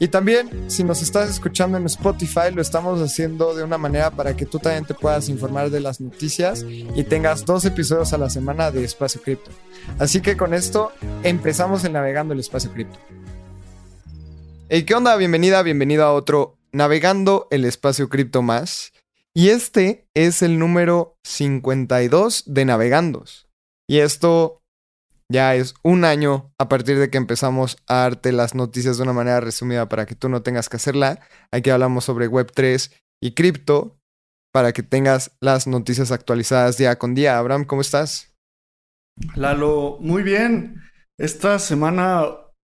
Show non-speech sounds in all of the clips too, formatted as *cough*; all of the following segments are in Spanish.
Y también, si nos estás escuchando en Spotify, lo estamos haciendo de una manera para que tú también te puedas informar de las noticias y tengas dos episodios a la semana de Espacio Cripto. Así que con esto empezamos el Navegando el Espacio Cripto. Hey, ¿qué onda? Bienvenida, bienvenido a otro Navegando el Espacio Cripto más. Y este es el número 52 de Navegandos. Y esto ya es un año a partir de que empezamos a darte las noticias de una manera resumida para que tú no tengas que hacerla. Aquí hablamos sobre Web3 y cripto para que tengas las noticias actualizadas día con día. Abraham, ¿cómo estás? Lalo, muy bien. Esta semana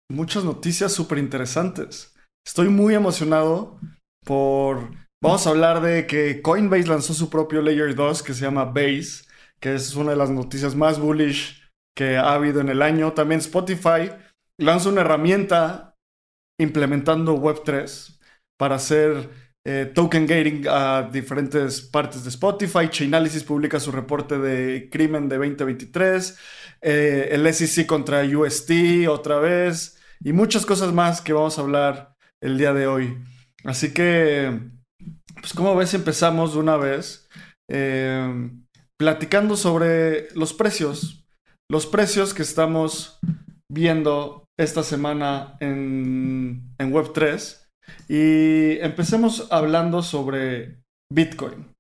muchas noticias súper interesantes. Estoy muy emocionado por... Vamos a hablar de que Coinbase lanzó su propio Layer 2 que se llama Base, que es una de las noticias más bullish que ha habido en el año. También Spotify lanza una herramienta implementando Web3 para hacer eh, token gating a diferentes partes de Spotify. Chainalysis publica su reporte de crimen de 2023. Eh, el SEC contra UST otra vez. Y muchas cosas más que vamos a hablar el día de hoy. Así que, pues como ves, empezamos de una vez eh, platicando sobre los precios los precios que estamos viendo esta semana en, Web3 y empecemos hablando sobre Bitcoin.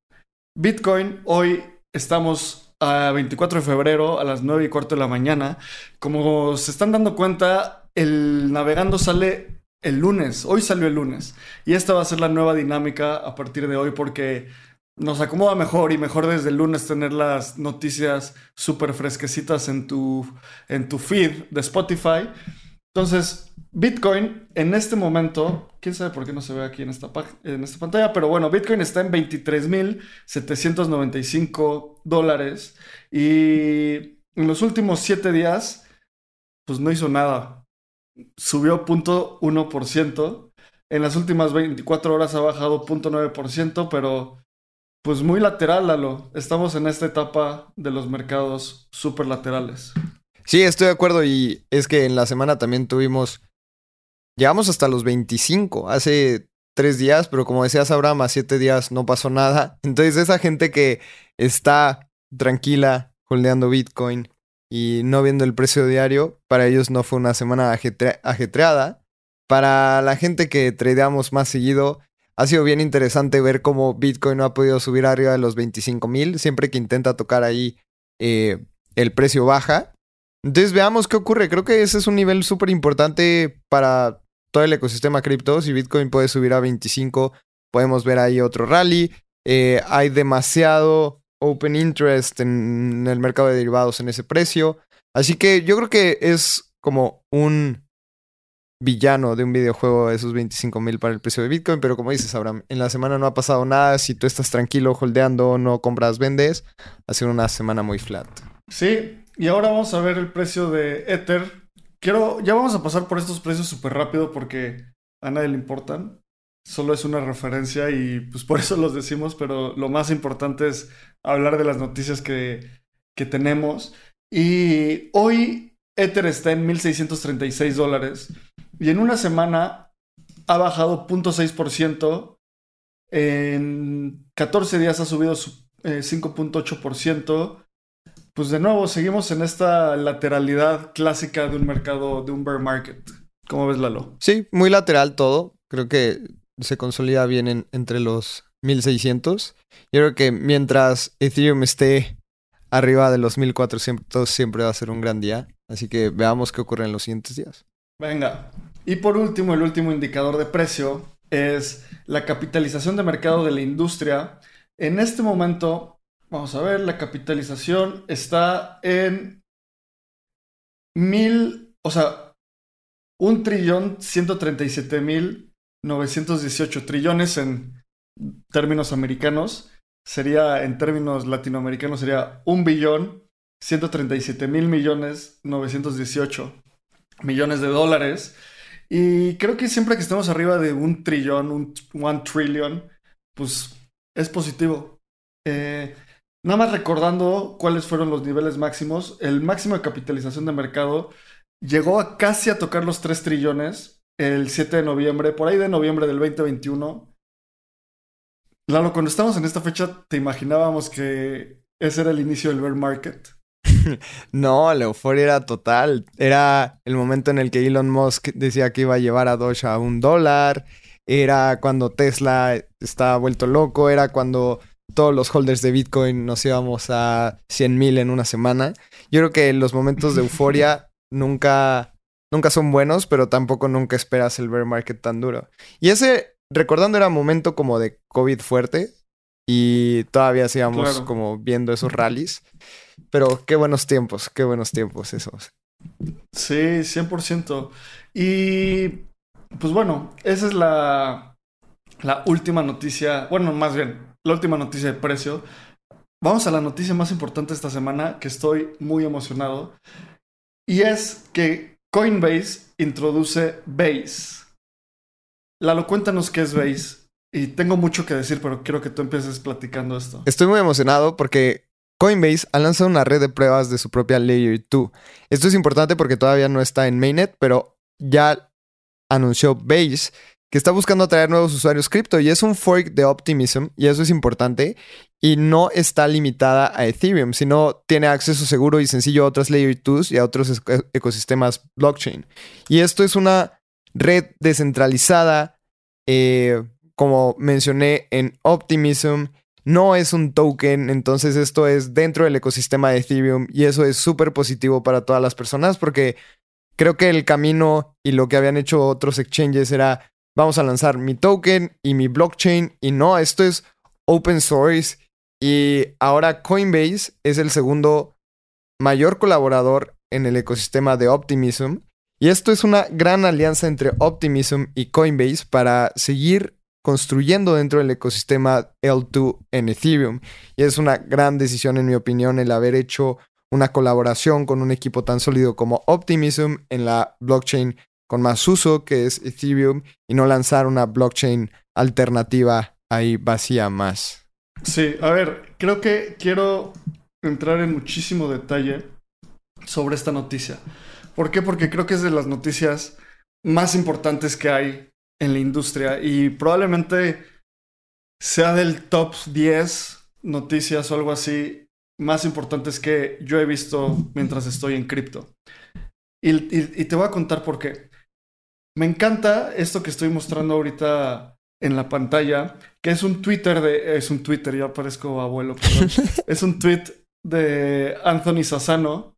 Bitcoin, hoy estamos a 24 de febrero a las 9 y cuarto de la mañana. Como se están dando cuenta, el navegando sale el lunes, hoy salió el lunes. Y esta va a ser la nueva dinámica a partir de hoy porque nos acomoda mejor y mejor desde el lunes tener las noticias súper fresquecitas en tu, en tu feed de Spotify. Entonces, Bitcoin en este momento, quién sabe por qué no se ve aquí en esta, en esta pantalla, pero bueno, Bitcoin está en 23.795 dólares y en los últimos 7 días, pues no hizo nada. Subió 0.1%. En las últimas 24 horas ha bajado 0.9%, pero pues muy lateral, Lalo. Estamos en esta etapa de los mercados súper laterales. Sí, estoy de acuerdo. Y es que en la semana también tuvimos. Llegamos hasta los 25 hace tres días, pero como decías, Abraham, a siete días no pasó nada. *laughs* Entonces, esa gente que está tranquila holdeando Bitcoin y no viendo el precio diario, para ellos no fue una semana ajetreada. Para la gente que tradeamos más seguido, ha sido bien interesante ver cómo Bitcoin no ha podido subir arriba de los 25 mil. Siempre que intenta tocar ahí, eh, el precio baja. Entonces veamos qué ocurre. Creo que ese es un nivel súper importante para todo el ecosistema cripto. Si Bitcoin puede subir a 25, podemos ver ahí otro rally. Eh, hay demasiado open interest en el mercado de derivados en ese precio. Así que yo creo que es como un villano de un videojuego de esos 25 mil para el precio de Bitcoin, pero como dices, Abraham, en la semana no ha pasado nada, si tú estás tranquilo holdeando, no compras, vendes, ha sido una semana muy flat. Sí, y ahora vamos a ver el precio de Ether. Quiero, ya vamos a pasar por estos precios súper rápido porque a nadie le importan. Solo es una referencia y pues por eso los decimos, pero lo más importante es hablar de las noticias que, que tenemos. Y hoy Ether está en 1.636 dólares. Y en una semana ha bajado 0.6%. En 14 días ha subido 5.8%. Eh, pues de nuevo, seguimos en esta lateralidad clásica de un mercado, de un bear market. ¿Cómo ves, Lalo? Sí, muy lateral todo. Creo que se consolida bien entre los 1600. Yo creo que mientras Ethereum esté arriba de los 1400, siempre va a ser un gran día. Así que veamos qué ocurre en los siguientes días. Venga. Y por último, el último indicador de precio es la capitalización de mercado de la industria. En este momento, vamos a ver, la capitalización está en mil, o sea, un trillón ciento treinta y siete mil novecientos dieciocho trillones en términos americanos. Sería, en términos latinoamericanos, sería un billón 137 mil millones 918 millones de dólares. Y creo que siempre que estemos arriba de un trillón, un one trillion, pues es positivo. Eh, nada más recordando cuáles fueron los niveles máximos. El máximo de capitalización de mercado llegó a casi a tocar los 3 trillones el 7 de noviembre, por ahí de noviembre del 2021. Lalo, cuando estamos en esta fecha, ¿te imaginábamos que ese era el inicio del bear market? *laughs* no, la euforia era total. Era el momento en el que Elon Musk decía que iba a llevar a Doge a un dólar. Era cuando Tesla estaba vuelto loco. Era cuando todos los holders de Bitcoin nos íbamos a 100 mil en una semana. Yo creo que los momentos de euforia *laughs* nunca, nunca son buenos, pero tampoco nunca esperas el bear market tan duro. Y ese, recordando, era momento como de COVID fuerte y todavía sigamos como viendo esos rallies. Pero qué buenos tiempos, qué buenos tiempos esos. Sí, 100%. Y pues bueno, esa es la, la última noticia, bueno, más bien, la última noticia de precio. Vamos a la noticia más importante esta semana, que estoy muy emocionado. Y es que Coinbase introduce Base. Lalo, cuéntanos qué es Base. Y tengo mucho que decir, pero quiero que tú empieces platicando esto. Estoy muy emocionado porque Coinbase ha lanzado una red de pruebas de su propia Layer 2. Esto es importante porque todavía no está en Mainnet, pero ya anunció Base que está buscando atraer nuevos usuarios cripto y es un fork de Optimism y eso es importante y no está limitada a Ethereum, sino tiene acceso seguro y sencillo a otras Layer 2 y a otros ecosistemas blockchain. Y esto es una red descentralizada, eh, como mencioné en Optimism, no es un token, entonces esto es dentro del ecosistema de Ethereum y eso es súper positivo para todas las personas porque creo que el camino y lo que habían hecho otros exchanges era vamos a lanzar mi token y mi blockchain y no, esto es open source y ahora Coinbase es el segundo mayor colaborador en el ecosistema de Optimism y esto es una gran alianza entre Optimism y Coinbase para seguir construyendo dentro del ecosistema L2 en Ethereum. Y es una gran decisión, en mi opinión, el haber hecho una colaboración con un equipo tan sólido como Optimism en la blockchain con más uso, que es Ethereum, y no lanzar una blockchain alternativa ahí vacía más. Sí, a ver, creo que quiero entrar en muchísimo detalle sobre esta noticia. ¿Por qué? Porque creo que es de las noticias más importantes que hay en la industria y probablemente sea del top 10 noticias o algo así más importantes que yo he visto mientras estoy en cripto. Y, te voy a contar por qué. Me encanta esto que estoy mostrando ahorita en la pantalla, que es un Twitter de... Es un Twitter, ya parezco abuelo, perdón. *laughs* es un tweet de Anthony Sassano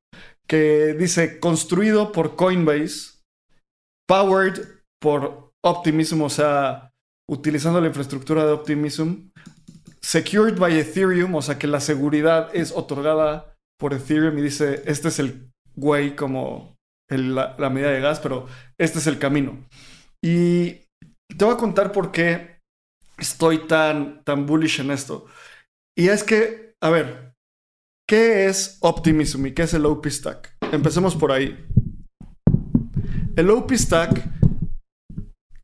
que dice, construido por Coinbase, powered por Optimism, o sea, utilizando la infraestructura de Optimism, secured by Ethereum, o sea que la seguridad es otorgada por Ethereum y dice, este es el güey como la, medida de gas, pero este es el camino. Y te voy a contar por qué estoy tan, tan bullish en esto. Y es que, a ver, ¿qué es Optimism y qué es el OP Stack? Empecemos por ahí. El OP Stack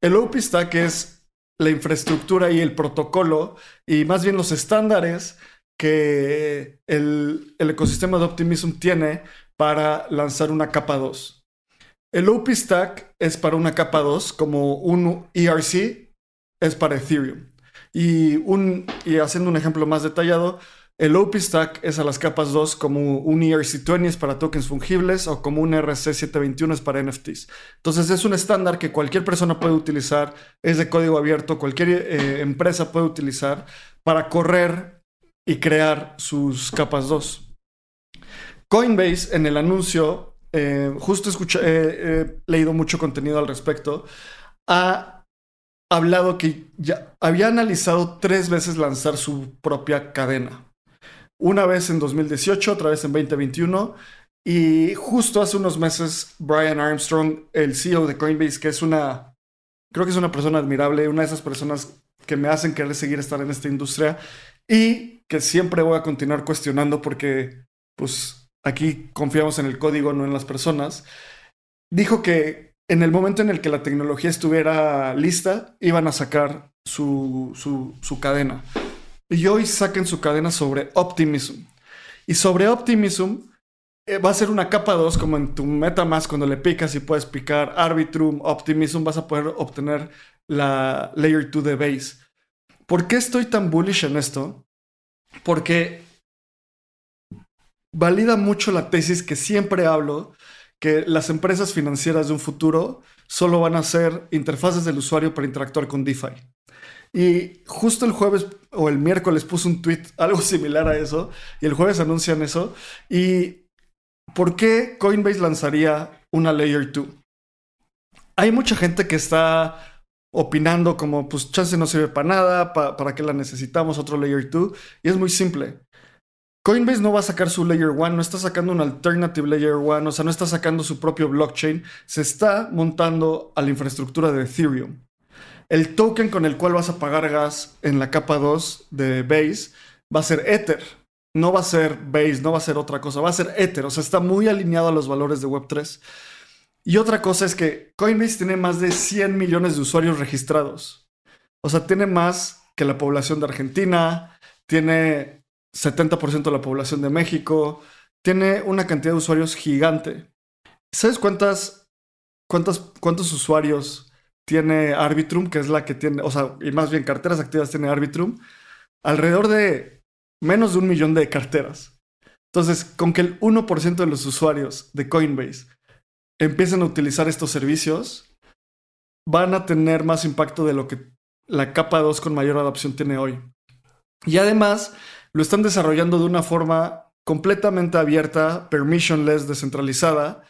el OP Stack es la infraestructura y el protocolo y más bien los estándares que el, ecosistema de Optimism tiene para lanzar una capa 2. El OP Stack es para una capa 2 como un ERC es para Ethereum. Y, un, y haciendo un ejemplo más detallado, el OP Stack es a las capas 2 como un ERC20 es para tokens fungibles o como un RC721 es para NFTs. Entonces es un estándar que cualquier persona puede utilizar, es de código abierto, cualquier eh, empresa puede utilizar para correr y crear sus capas 2. Coinbase en el anuncio, eh, justo escuché, he leído mucho contenido al respecto, ha hablado que ya había analizado tres veces lanzar su propia cadena. Una vez en 2018, otra vez en 2021. Y justo hace unos meses, Brian Armstrong, el CEO de Coinbase, que es una, creo que es una persona admirable, una de esas personas que me hacen querer seguir estar en esta industria y que siempre voy a continuar cuestionando porque, pues, aquí confiamos en el código, no en las personas, dijo que en el momento en el que la tecnología estuviera lista, iban a sacar su, su, cadena. Y hoy saquen su cadena sobre Optimism. Y sobre Optimism eh, va a ser una capa 2 como en tu MetaMask cuando le picas y puedes picar Arbitrum, Optimism, vas a poder obtener la Layer 2 de Base. ¿Por qué estoy tan bullish en esto? Porque valida mucho la tesis que siempre hablo, que las empresas financieras de un futuro solo van a ser interfaces del usuario para interactuar con DeFi. Y justo el jueves o el miércoles puse un tweet *laughs* algo similar a eso, y el jueves anuncian eso. ¿Y por qué Coinbase lanzaría una Layer 2? Hay mucha gente que está opinando como, pues chance no sirve para nada, para qué la necesitamos, otro Layer 2, y es muy simple. Coinbase no va a sacar su Layer 1, no está sacando un alternative Layer 1, o sea, no está sacando su propio blockchain, se está montando a la infraestructura de Ethereum. El token con el cual vas a pagar gas en la capa 2 de Base va a ser Ether. No va a ser Base, no va a ser otra cosa, va a ser Ether. O sea, está muy alineado a los valores de Web3. Y otra cosa es que Coinbase tiene más de 100 millones de usuarios registrados. O sea, tiene más que la población de Argentina, tiene 70% de la población de México, tiene una cantidad de usuarios gigante. ¿Sabes cuántas, cuántas, cuántos usuarios tiene Arbitrum, que es la que tiene, o sea, y más bien carteras activas tiene Arbitrum? Alrededor de menos de un millón de carteras. Entonces, con que el 1% de los usuarios de Coinbase empiecen a utilizar estos servicios, van a tener más impacto de lo que la capa 2 con mayor adopción tiene hoy. Y además, lo están desarrollando de una forma completamente abierta, permissionless, descentralizada.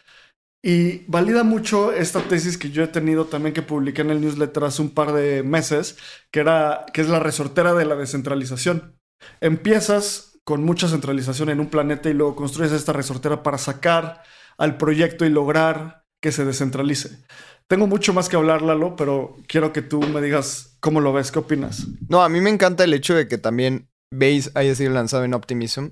Y valida mucho esta tesis que yo he tenido también que publiqué en el newsletter hace un par de meses, que, era, que es la resortera de la descentralización. Empiezas con mucha centralización en un planeta y luego construyes esta resortera para sacar al proyecto y lograr que se descentralice. Tengo mucho más que hablar, Lalo, pero quiero que tú me digas cómo lo ves, qué opinas. No, a mí me encanta el hecho de que también Base haya sido lanzado en Optimism.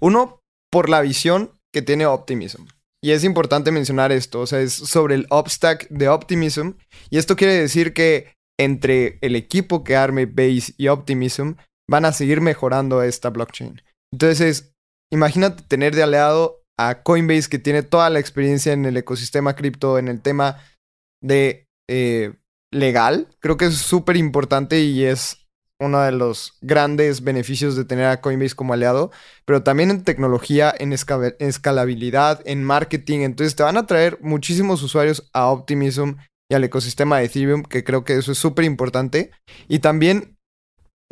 Uno, por la visión que tiene Optimism. Y es importante mencionar esto, o sea, es sobre el Upstack de Optimism. Y esto quiere decir que entre el equipo que arme Base y Optimism van a seguir mejorando esta blockchain. Entonces, imagínate tener de aliado a Coinbase que tiene toda la experiencia en el ecosistema cripto, en el tema de eh, legal. Creo que es súper importante y es uno de los grandes beneficios de tener a Coinbase como aliado, pero también en tecnología, en escalabilidad, en marketing. Entonces te van a traer muchísimos usuarios a Optimism y al ecosistema de Ethereum, que creo que eso es súper importante. Y también,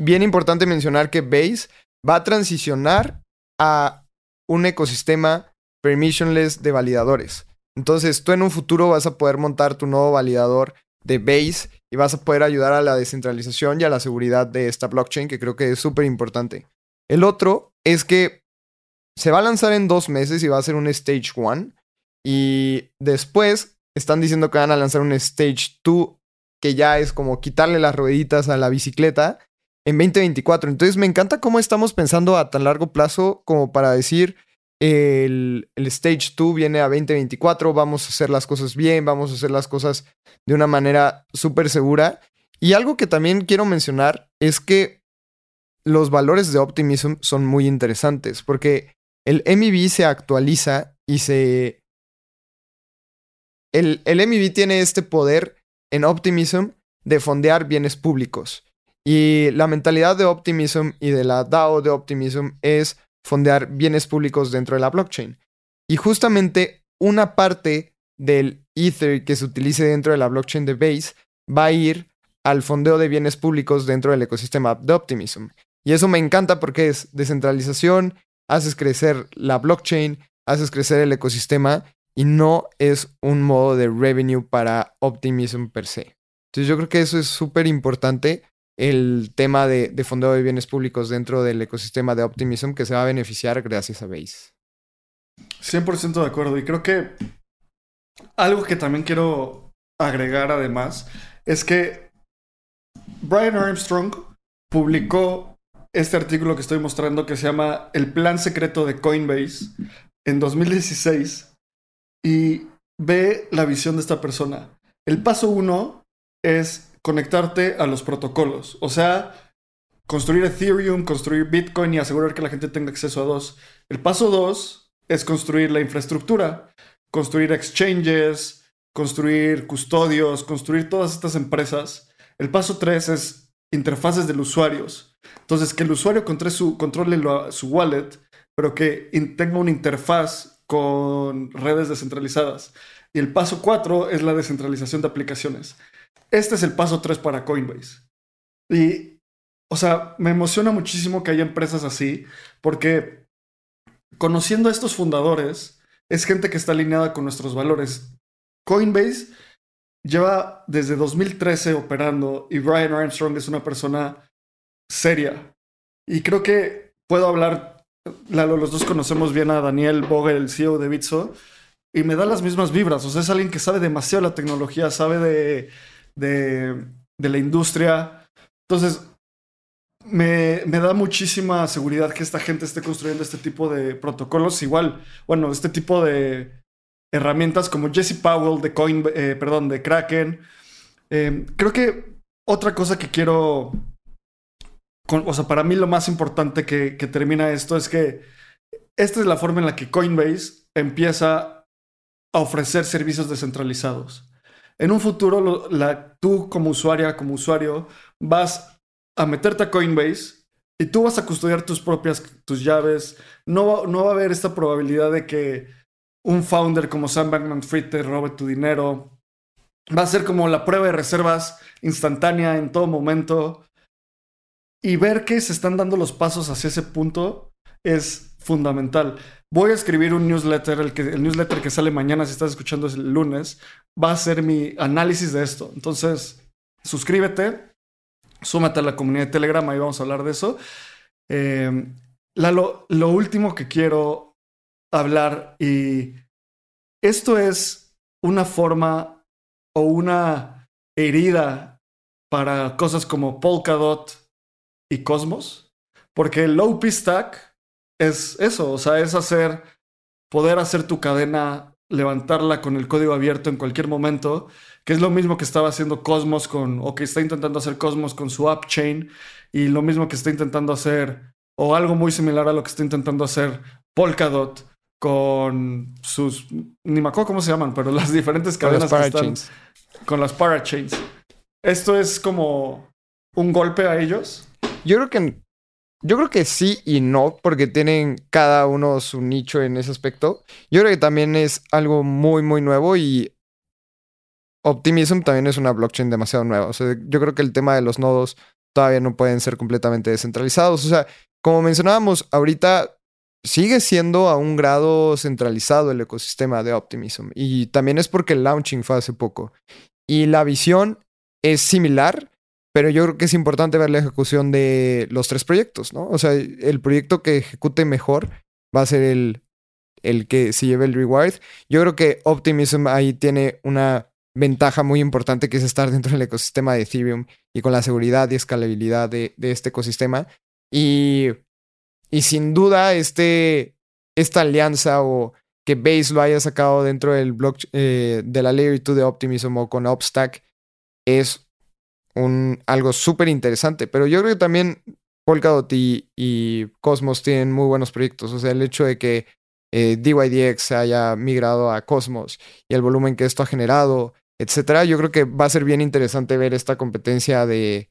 bien importante mencionar que Base va a transicionar a un ecosistema permissionless de validadores. Entonces, tú en un futuro vas a poder montar tu nuevo validador de Base y vas a poder ayudar a la descentralización y a la seguridad de esta blockchain, que creo que es súper importante. El otro es que se va a lanzar en dos meses y va a ser un Stage 1. Y después están diciendo que van a lanzar un Stage 2, que ya es como quitarle las rueditas a la bicicleta en 2024. Entonces me encanta cómo estamos pensando a tan largo plazo como para decir, el, Stage 2 viene a 2024, vamos a hacer las cosas bien, vamos a hacer las cosas de una manera súper segura. Y algo que también quiero mencionar es que los valores de Optimism son muy interesantes porque el MIB se actualiza y se... El, el MIB tiene este poder en Optimism de fondear bienes públicos. Y la mentalidad de Optimism y de la DAO de Optimism es fondear bienes públicos dentro de la blockchain. Y justamente una parte del Ether que se utilice dentro de la blockchain de Base va a ir al fondeo de bienes públicos dentro del ecosistema de Optimism. Y eso me encanta porque es descentralización, haces crecer la blockchain, haces crecer el ecosistema y no es un modo de revenue para Optimism per se. Entonces yo creo que eso es súper importante el tema de, de, fondeo de bienes públicos dentro del ecosistema de Optimism que se va a beneficiar gracias a Base. 100% de acuerdo. Y creo que algo que también quiero agregar además es que Brian Armstrong publicó este artículo que estoy mostrando que se llama El plan secreto de Coinbase en 2016 y ve la visión de esta persona. El paso uno es conectarte a los protocolos, o sea, construir Ethereum, construir Bitcoin y asegurar que la gente tenga acceso a dos. El paso dos es construir la infraestructura, construir exchanges, construir custodios, construir todas estas empresas. El paso tres es interfaces de los usuarios. Entonces, que el usuario controle su, wallet, pero que tenga una interfaz con redes descentralizadas. Y el paso 4 es la descentralización de aplicaciones. Este es el paso 3 para Coinbase. Y, o sea, me emociona muchísimo que haya empresas así, porque conociendo a estos fundadores, es gente que está alineada con nuestros valores. Coinbase lleva desde 2013 operando y Brian Armstrong es una persona seria. Y creo que puedo hablar Lalo, los dos conocemos bien a Daniel Vogel, el CEO de Bitso, y me da las mismas vibras. O sea, es alguien que sabe demasiado la tecnología, sabe de, de, la industria. Entonces, me, me, da muchísima seguridad que esta gente esté construyendo este tipo de protocolos. Igual, bueno, este tipo de herramientas como Jesse Powell de Coin, eh, perdón, de Kraken. Eh, creo que otra cosa que quiero o sea, para mí lo más importante que, termina esto es que esta es la forma en la que Coinbase empieza a ofrecer servicios descentralizados. En un futuro, tú como usuaria, como usuario, vas a meterte a Coinbase y tú vas a custodiar tus propias tus llaves. No, no va a haber esta probabilidad de que un founder como Sam Bankman-Fried te robe tu dinero. Va a ser como la prueba de reservas instantánea en todo momento y ver que se están dando los pasos hacia ese punto es fundamental. Voy a escribir un newsletter, el, newsletter que sale mañana, si estás escuchando el lunes, va a ser mi análisis de esto. Entonces, suscríbete, súmate a la comunidad de Telegram, y vamos a hablar de eso. Eh, lo último que quiero hablar, y esto es una forma o una herida para cosas como Polkadot, y Cosmos, porque el OP Stack es eso, o sea, es hacer, poder hacer tu cadena, levantarla con el código abierto en cualquier momento, que es lo mismo que estaba haciendo Cosmos con, o que está intentando hacer Cosmos con su app chain, y lo mismo que está intentando hacer, o algo muy similar a lo que está intentando hacer Polkadot con sus, ni me acuerdo cómo se llaman, pero *laughs* las diferentes cadenas que están con las parachains. Esto es como un golpe a ellos. Yo creo que yo creo que sí y no, porque tienen cada uno su nicho en ese aspecto. Yo creo que también es algo muy, muy nuevo y Optimism también es una blockchain demasiado nueva. Yo creo que el tema de los nodos todavía no pueden ser completamente descentralizados. O sea, como mencionábamos, ahorita sigue siendo a un grado centralizado el ecosistema de Optimism. Y también es porque el launching fue hace poco. Y la visión es similar, pero yo creo que es importante ver la ejecución de los tres proyectos, ¿no? O sea, el proyecto que ejecute mejor va a ser el, el que se lleve el reward. Yo creo que Optimism ahí tiene una ventaja muy importante que es estar dentro del ecosistema de Ethereum y con la seguridad y escalabilidad de, este ecosistema. Y, y sin duda, este, esta alianza o que Base lo haya sacado dentro del block, eh, de la Layer 2 de Optimism o con Opstack es un, algo súper interesante. Pero yo creo que también Polkadot y, Cosmos tienen muy buenos proyectos. O sea, el hecho de que eh, DYDX haya migrado a Cosmos y el volumen que esto ha generado, etcétera, yo creo que va a ser bien interesante ver esta competencia de,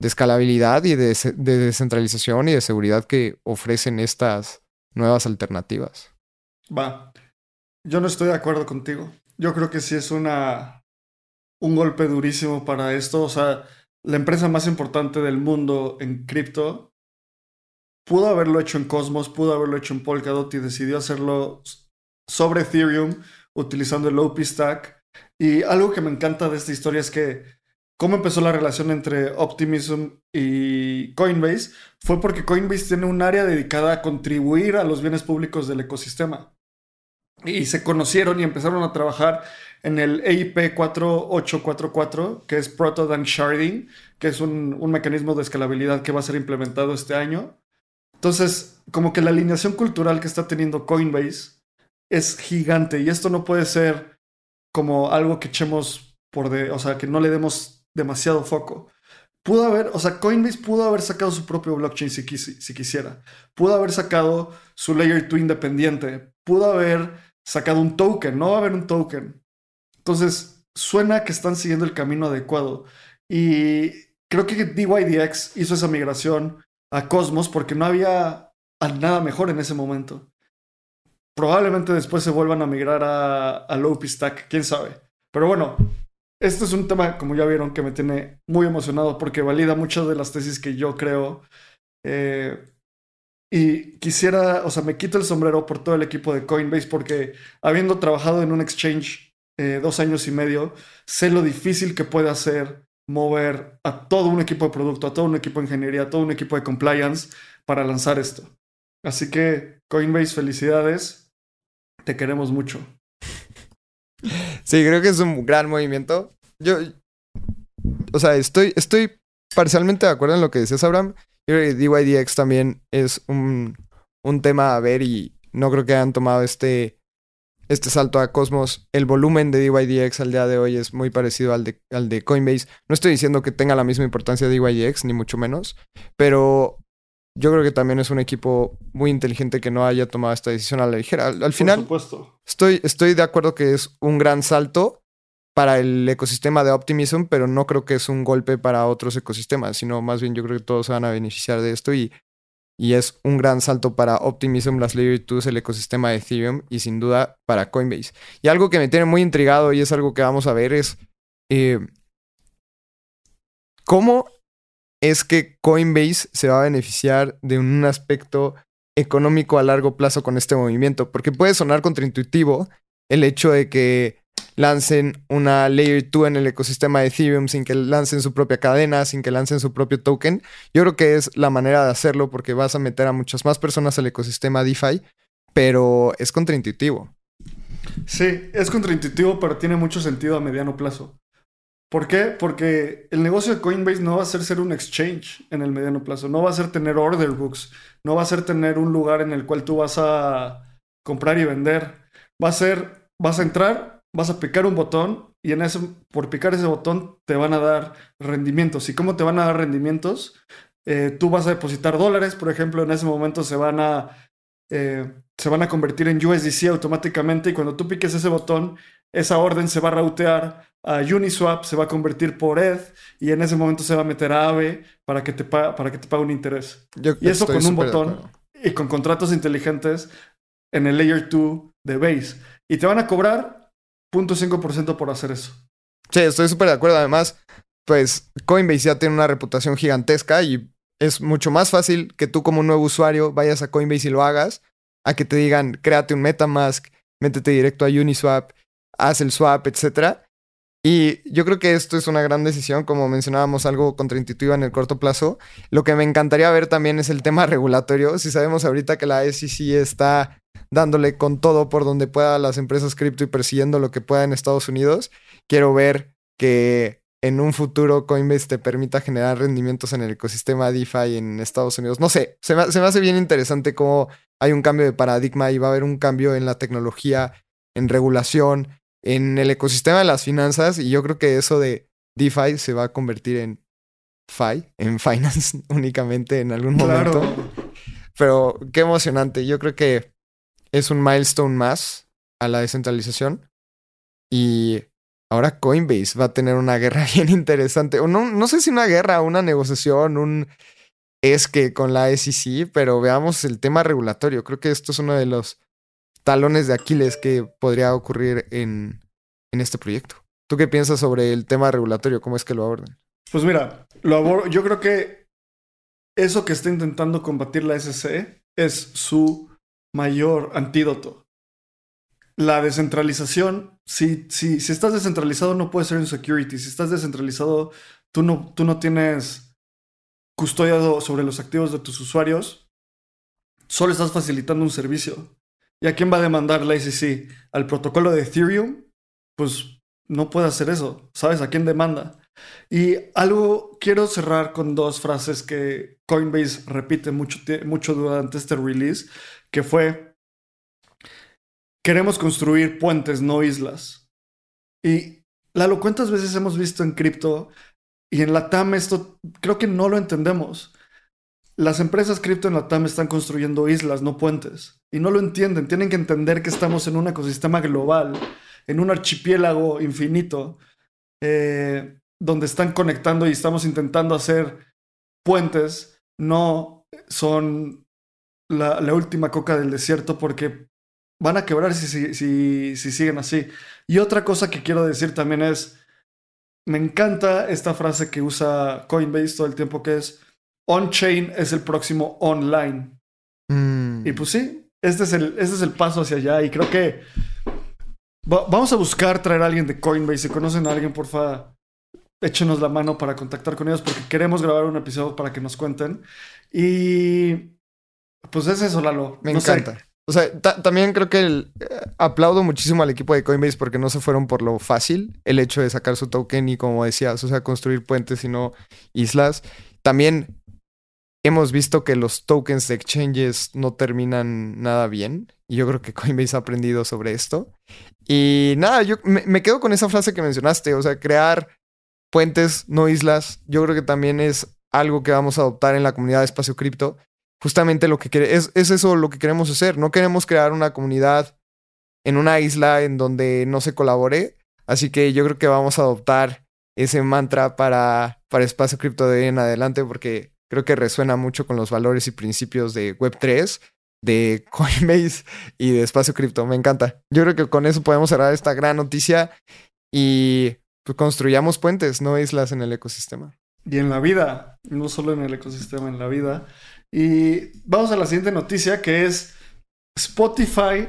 de escalabilidad y de, de descentralización y de seguridad que ofrecen estas nuevas alternativas. Va. Yo no estoy de acuerdo contigo. Yo creo que sí es una un golpe durísimo para esto. O sea, la empresa más importante del mundo en cripto pudo haberlo hecho en Cosmos, pudo haberlo hecho en Polkadot y decidió hacerlo sobre Ethereum utilizando el OP Stack. Y algo que me encanta de esta historia es que cómo empezó la relación entre Optimism y Coinbase fue porque Coinbase tiene un área dedicada a contribuir a los bienes públicos del ecosistema. Y se conocieron y empezaron a trabajar en el EIP 4844, que es Proto Sharding, que es un, mecanismo de escalabilidad que va a ser implementado este año. Entonces, como que la alineación cultural que está teniendo Coinbase es gigante y esto no puede ser como algo que echemos por de, o sea, que no le demos demasiado foco. Pudo haber, o sea, Coinbase pudo haber sacado su propio blockchain si, si quisiera. Pudo haber sacado su layer 2 independiente. Pudo haber sacado un token. No va a haber un token. Entonces, suena que están siguiendo el camino adecuado. Y creo que DYDX hizo esa migración a Cosmos porque no había nada mejor en ese momento. Probablemente después se vuelvan a migrar a, a Stack, quién sabe. Pero bueno, este es un tema, como ya vieron, que me tiene muy emocionado porque valida muchas de las tesis que yo creo. Eh, y quisiera, o sea, me quito el sombrero por todo el equipo de Coinbase porque habiendo trabajado en un exchange eh, dos años y medio, sé lo difícil que puede hacer mover a todo un equipo de producto, a todo un equipo de ingeniería, a todo un equipo de compliance para lanzar esto. Así que Coinbase, felicidades. Te queremos mucho. Sí, creo que es un gran movimiento. Yo, o sea, estoy, estoy parcialmente de acuerdo en lo que decías, Abraham. Yo creo que DYDX también es un, un tema a ver y no creo que hayan tomado este este salto a Cosmos, el volumen de DYDX al día de hoy es muy parecido al de, al de Coinbase. No estoy diciendo que tenga la misma importancia DYDX, ni mucho menos, pero yo creo que también es un equipo muy inteligente que no haya tomado esta decisión a la ligera. Al, final, Estoy, estoy de acuerdo que es un gran salto para el ecosistema de Optimism, pero no creo que es un golpe para otros ecosistemas, sino más bien yo creo que todos se van a beneficiar de esto y y es un gran salto para Optimism, las Layer 2, el ecosistema de Ethereum y sin duda para Coinbase. Y algo que me tiene muy intrigado y es algo que vamos a ver es eh, cómo es que Coinbase se va a beneficiar de un aspecto económico a largo plazo con este movimiento, porque puede sonar contraintuitivo el hecho de que lancen una Layer 2 en el ecosistema de Ethereum sin que lancen su propia cadena, sin que lancen su propio token. Yo creo que es la manera de hacerlo porque vas a meter a muchas más personas al ecosistema DeFi, pero es contraintuitivo. Sí, es contraintuitivo, pero tiene mucho sentido a mediano plazo. ¿Por qué? Porque el negocio de Coinbase no va a ser ser un exchange en el mediano plazo, no va a ser tener order books, no va a ser tener un lugar en el cual tú vas a comprar y vender. Va a ser, vas a entrar, vas a picar un botón y en ese, por picar ese botón te van a dar rendimientos. ¿Y cómo te van a dar rendimientos? Eh, tú vas a depositar dólares, por ejemplo, en ese momento se van a, eh, se van a convertir en USDC automáticamente y cuando tú piques ese botón, esa orden se va a routear a Uniswap, se va a convertir por ETH y en ese momento se va a meter a AVE para que te, para que te pague un interés. y eso con un botón y con contratos inteligentes en el Layer 2 de Base. Y te van a cobrar 0.5% por hacer eso. Sí, estoy súper de acuerdo. Además, pues Coinbase ya tiene una reputación gigantesca y es mucho más fácil que tú como un nuevo usuario vayas a Coinbase y lo hagas a que te digan, créate un Metamask, métete directo a Uniswap, haz el swap, etc. Y yo creo que esto es una gran decisión, como mencionábamos, algo contraintuitivo en el corto plazo. Lo que me encantaría ver también es el tema *laughs* regulatorio. Si sabemos ahorita que la SEC está dándole con todo por donde pueda las empresas cripto y persiguiendo lo que pueda en Estados Unidos. Quiero ver que en un futuro Coinbase te permita generar rendimientos en el ecosistema DeFi en Estados Unidos. No sé, se me, hace bien interesante cómo hay un cambio de paradigma y va a haber un cambio en la tecnología, en regulación, en el ecosistema de las finanzas y yo creo que eso de DeFi se va a convertir en FI, en *laughs* finance únicamente en algún momento. Pero qué emocionante. Yo creo que es un milestone más a la descentralización. Y ahora Coinbase va a tener una guerra *laughs* bien interesante. O no, no sé si una guerra, una negociación, un es que con la SEC, pero veamos el tema regulatorio. Creo que esto es uno de los talones de Aquiles que podría ocurrir en, en este proyecto. ¿Tú qué piensas sobre el tema regulatorio? ¿Cómo es que lo abordan? Pues mira, lo yo creo que eso que está intentando combatir la SEC es su mayor antídoto. La descentralización, si, si, si estás descentralizado no puedes ser un security. Si estás descentralizado, tú no, tú no tienes custodiado sobre los activos de tus usuarios. Solo estás facilitando un servicio. ¿Y a quién va a demandar la ICC? ¿Al protocolo de Ethereum? Pues no puede hacer eso. ¿Sabes a quién demanda? Y algo, quiero cerrar con dos frases que Coinbase repite mucho, mucho durante este release, que fue, queremos construir puentes, no islas. Y Lalo, ¿cuántas veces hemos visto en cripto y en la TAM esto creo que no lo entendemos? Las empresas cripto en la TAM están construyendo islas, no puentes. Y no lo entienden. Tienen que entender que estamos en un ecosistema global, en un archipiélago infinito, eh, donde están conectando y estamos intentando hacer puentes. No son la, última coca del desierto porque van a quebrar si, si, si siguen así. Y otra cosa que quiero decir también es, me encanta esta frase que usa Coinbase todo el tiempo que es on-chain es el próximo online. Mm. Y pues sí, este es, el, este es el paso hacia allá. Y creo que vamos a buscar traer a alguien de Coinbase. Si conocen a alguien, porfa, échenos la mano para contactar con ellos porque queremos grabar un episodio para que nos cuenten. Y pues es eso, Lalo. Me encanta. O sea, también creo que el, eh, aplaudo muchísimo al equipo de Coinbase porque no se fueron por lo fácil, el hecho de sacar su token y como decías, o sea, construir puentes y no islas. También hemos visto que los tokens de exchanges no terminan nada bien. Y yo creo que *laughs* Coinbase ha aprendido sobre esto. Y nada, yo me, quedo con esa frase que mencionaste. O sea, crear puentes, no islas. Yo creo que también es algo que vamos a adoptar en la comunidad de espacio cripto. Justamente lo que quiere, es, es eso lo que queremos hacer. No queremos crear una comunidad en una isla en donde no se colabore. Así que yo creo que vamos a adoptar ese mantra para, para espacio cripto de en adelante porque Creo que resuena mucho con los valores y principios de Web3, de *laughs* Coinbase y de Espacio Cripto. Me encanta. Yo creo que con eso podemos cerrar esta gran noticia y pues, construyamos puentes, no islas en el ecosistema. Y en la vida, no solo en el ecosistema, en la vida. Y vamos a la siguiente noticia que es Spotify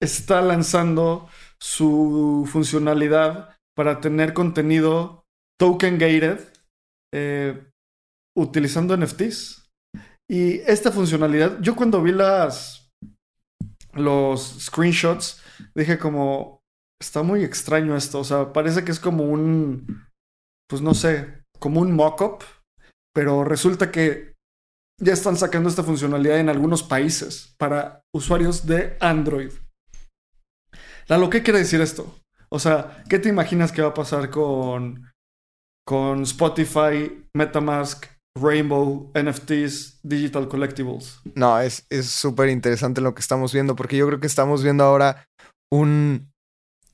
está lanzando su funcionalidad para tener contenido token gated. Eh, utilizando NFTs. Y esta funcionalidad, yo cuando vi las los screenshots, dije como, está muy extraño esto, o sea, parece que es como un, pues no sé, como un mock-up, pero resulta que ya están sacando esta funcionalidad en algunos países para usuarios de Android. Lalo, ¿qué quiere decir esto? O sea, ¿qué te imaginas que va a pasar con, con Spotify, Metamask Rainbow, NFTs, Digital Collectibles. No, es súper interesante lo que estamos viendo, porque yo creo que estamos viendo ahora un,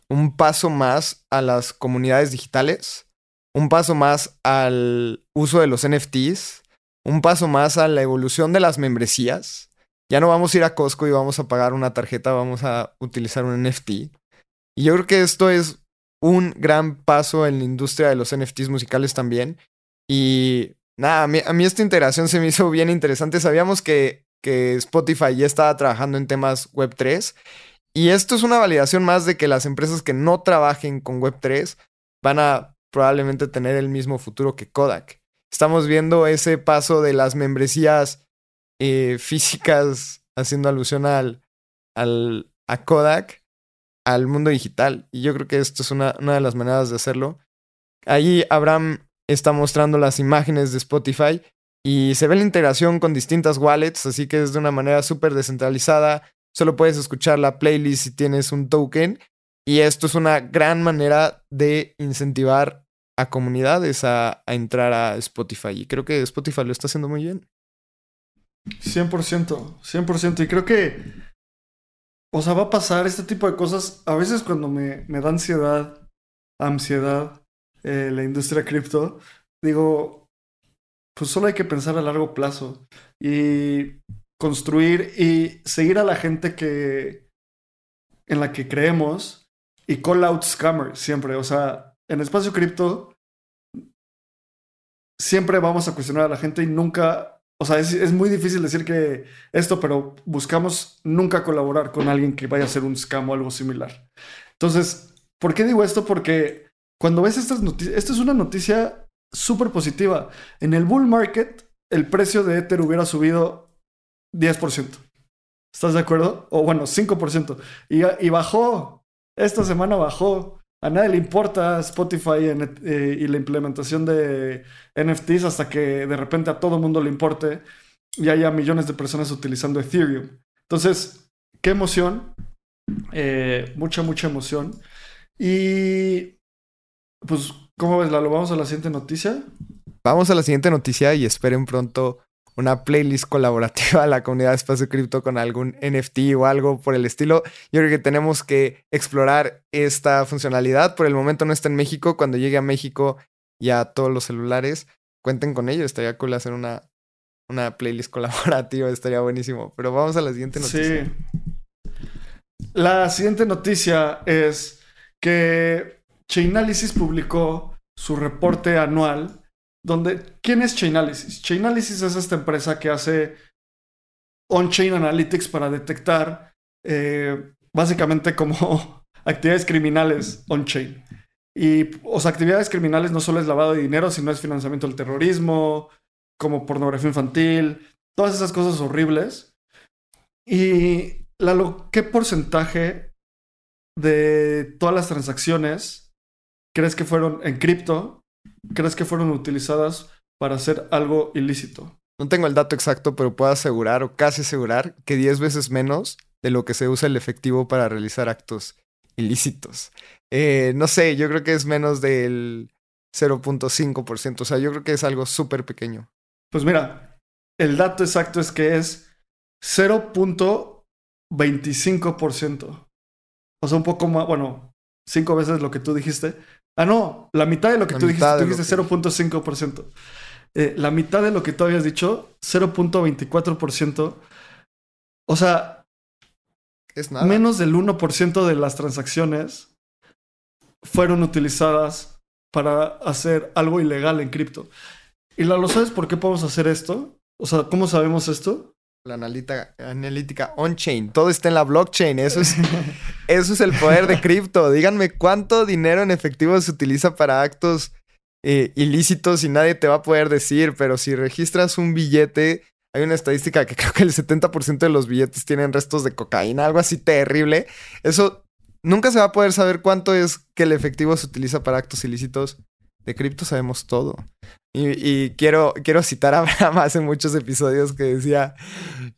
un paso más a las comunidades digitales, un paso más al uso de los NFTs, un paso más a la evolución de las membresías. Ya no vamos a ir a Costco y vamos a pagar una tarjeta, vamos a utilizar un NFT. Y yo creo que esto es un gran paso en la industria de los NFTs musicales también. Y Nada, a mí, esta integración se me hizo bien interesante. Sabíamos que, que Spotify ya estaba trabajando en temas Web3 y esto es una validación más de que las empresas que no trabajen con Web3 van a probablemente tener el mismo futuro que Kodak. Estamos viendo ese paso de las membresías eh, físicas haciendo alusión al, al, a Kodak al mundo digital. Y yo creo que esto es una, una de las maneras de hacerlo. Ahí Abraham está mostrando las imágenes de Spotify y se ve la integración con distintas wallets, así que es de una manera súper descentralizada. Solo puedes escuchar la playlist si tienes un token y esto es una gran manera de incentivar a comunidades a, entrar a Spotify y creo que Spotify lo está haciendo muy bien. 100%, 100%. Y creo que, o sea, va a pasar este tipo de cosas. A veces cuando me, me da ansiedad, ansiedad, eh, la industria cripto, digo, pues solo hay que pensar a largo plazo y construir y seguir a la gente que en la que creemos y call out scammers siempre. O sea, en espacio cripto siempre vamos a cuestionar a la gente y nunca, o sea, es, es, muy difícil decir que esto, pero buscamos nunca colaborar con alguien que vaya a hacer un scam o algo similar. Entonces, ¿por qué digo esto? Porque cuando ves estas noticias, esta es una noticia súper positiva. En el bull market, el precio de Ether hubiera subido 10%. ¿Estás de acuerdo? O bueno, 5%. Y, y bajó. Esta semana bajó. A nadie le importa Spotify eh, y la implementación de NFTs hasta que de repente a todo mundo le importe y haya millones de personas utilizando Ethereum. Entonces, qué emoción. Eh, mucha, mucha emoción. Y pues, ¿cómo ves, Lalo? ¿Vamos a la siguiente noticia? Vamos a la siguiente noticia y esperen pronto una playlist colaborativa a la comunidad de Espacio Cripto con algún NFT o algo por el estilo. Yo creo que tenemos que explorar esta funcionalidad. Por el momento no está en México. Cuando llegue a México y a todos los celulares, cuenten con ello. Estaría cool hacer una, una playlist *laughs* colaborativa. Estaría buenísimo. Pero vamos a la siguiente noticia. Sí. La siguiente noticia es que Chainalysis publicó su reporte anual donde, ¿quién es Chainalysis? Chainalysis es esta empresa que hace on-chain analytics para detectar eh, básicamente como *laughs* actividades criminales on-chain. Y, o sea, actividades criminales no solo es lavado de dinero, sino es financiamiento del terrorismo, como pornografía infantil, todas esas cosas horribles. Y, ¿qué porcentaje de todas las transacciones crees que fueron en cripto crees que fueron utilizadas para hacer algo ilícito? No tengo el dato exacto, pero puedo asegurar o casi asegurar que 10 veces menos de lo que se usa el efectivo para realizar actos ilícitos. Eh, no sé, yo creo que es menos del 0.5%, o sea, yo creo que es algo súper pequeño. Pues mira, el dato exacto es que es 0.25%. O sea, un poco más, bueno, cinco veces lo que tú dijiste, Ah, no, la mitad de lo que tú dijiste, tú dijiste 0.5%. Eh, la mitad de lo que tú habías dicho, 0.24%. O sea, es nada. menos del 1% de las transacciones fueron utilizadas para hacer algo ilegal en cripto. ¿Y lo sabes por qué podemos hacer esto? O sea, ¿cómo sabemos esto? La analítica, on-chain. Todo está en la blockchain. Eso es, *laughs* eso es el poder de cripto. Díganme cuánto dinero en efectivo se utiliza para actos eh, ilícitos y nadie te va a poder decir, pero si registras un billete, hay una estadística que creo que el 70% de los billetes tienen restos de cocaína, algo así terrible. Eso nunca se va a poder saber cuánto es que el efectivo se utiliza para actos ilícitos. De cripto sabemos todo. Y, quiero, quiero citar a *laughs* Abraham hace muchos episodios que decía,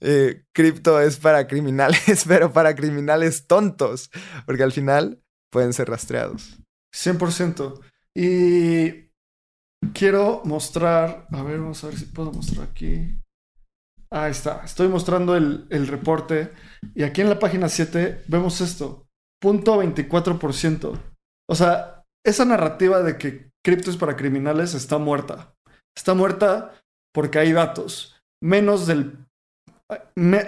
eh, cripto es para criminales, *laughs* pero para criminales tontos, porque al final pueden ser rastreados. 100%. Y quiero mostrar, a ver, vamos a ver si puedo mostrar aquí. Ahí está, estoy mostrando el, el reporte y aquí en la página 7 vemos esto, punto 24%. O sea, esa narrativa de que cripto es para criminales está muerta. Está muerta porque hay datos. Menos del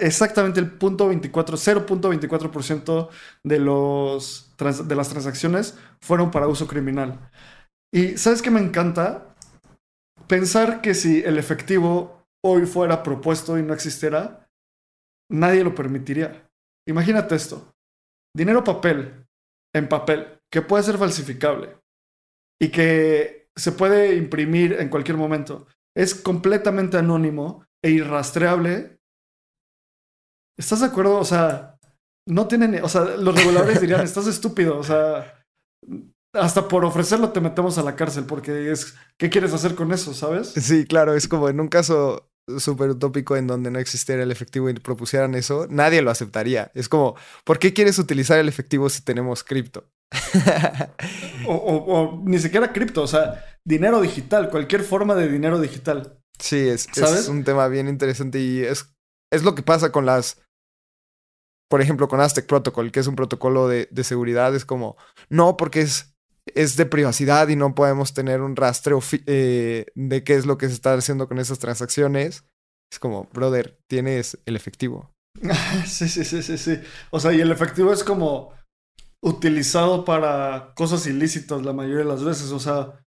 exactamente el punto 24, 0.24% de, de las transacciones fueron para uso criminal. Y ¿sabes qué me encanta? Pensar que si el efectivo hoy fuera propuesto y no existiera, nadie lo permitiría. Imagínate esto. Dinero papel, en papel, que puede ser falsificable, y que se puede imprimir en cualquier momento. Es completamente anónimo e irrastreable. ¿Estás de acuerdo? O sea, no tienen, o sea, los reguladores *laughs* dirían, estás estúpido, o sea, hasta por ofrecerlo te metemos a la cárcel porque es, ¿qué quieres hacer con eso, sabes? Sí, claro, es como en un caso súper utópico en donde no existiera el efectivo y propusieran eso, nadie lo aceptaría. Es como, ¿por qué quieres utilizar el efectivo si tenemos cripto? *laughs* o, ni siquiera cripto, o sea, dinero digital, cualquier forma de dinero digital. Sí, es, es un tema bien interesante y es, es lo que pasa con las, por ejemplo, con Aztec Protocol, que es un protocolo de, de seguridad, es como, no, porque es, es de privacidad y no podemos tener un rastreo eh, de qué es lo que se está haciendo con esas transacciones. Es como, brother, tienes el efectivo. *laughs* sí, sí, sí, sí, sí. O sea, y el efectivo es como utilizado para cosas ilícitas la mayoría de las veces. O sea,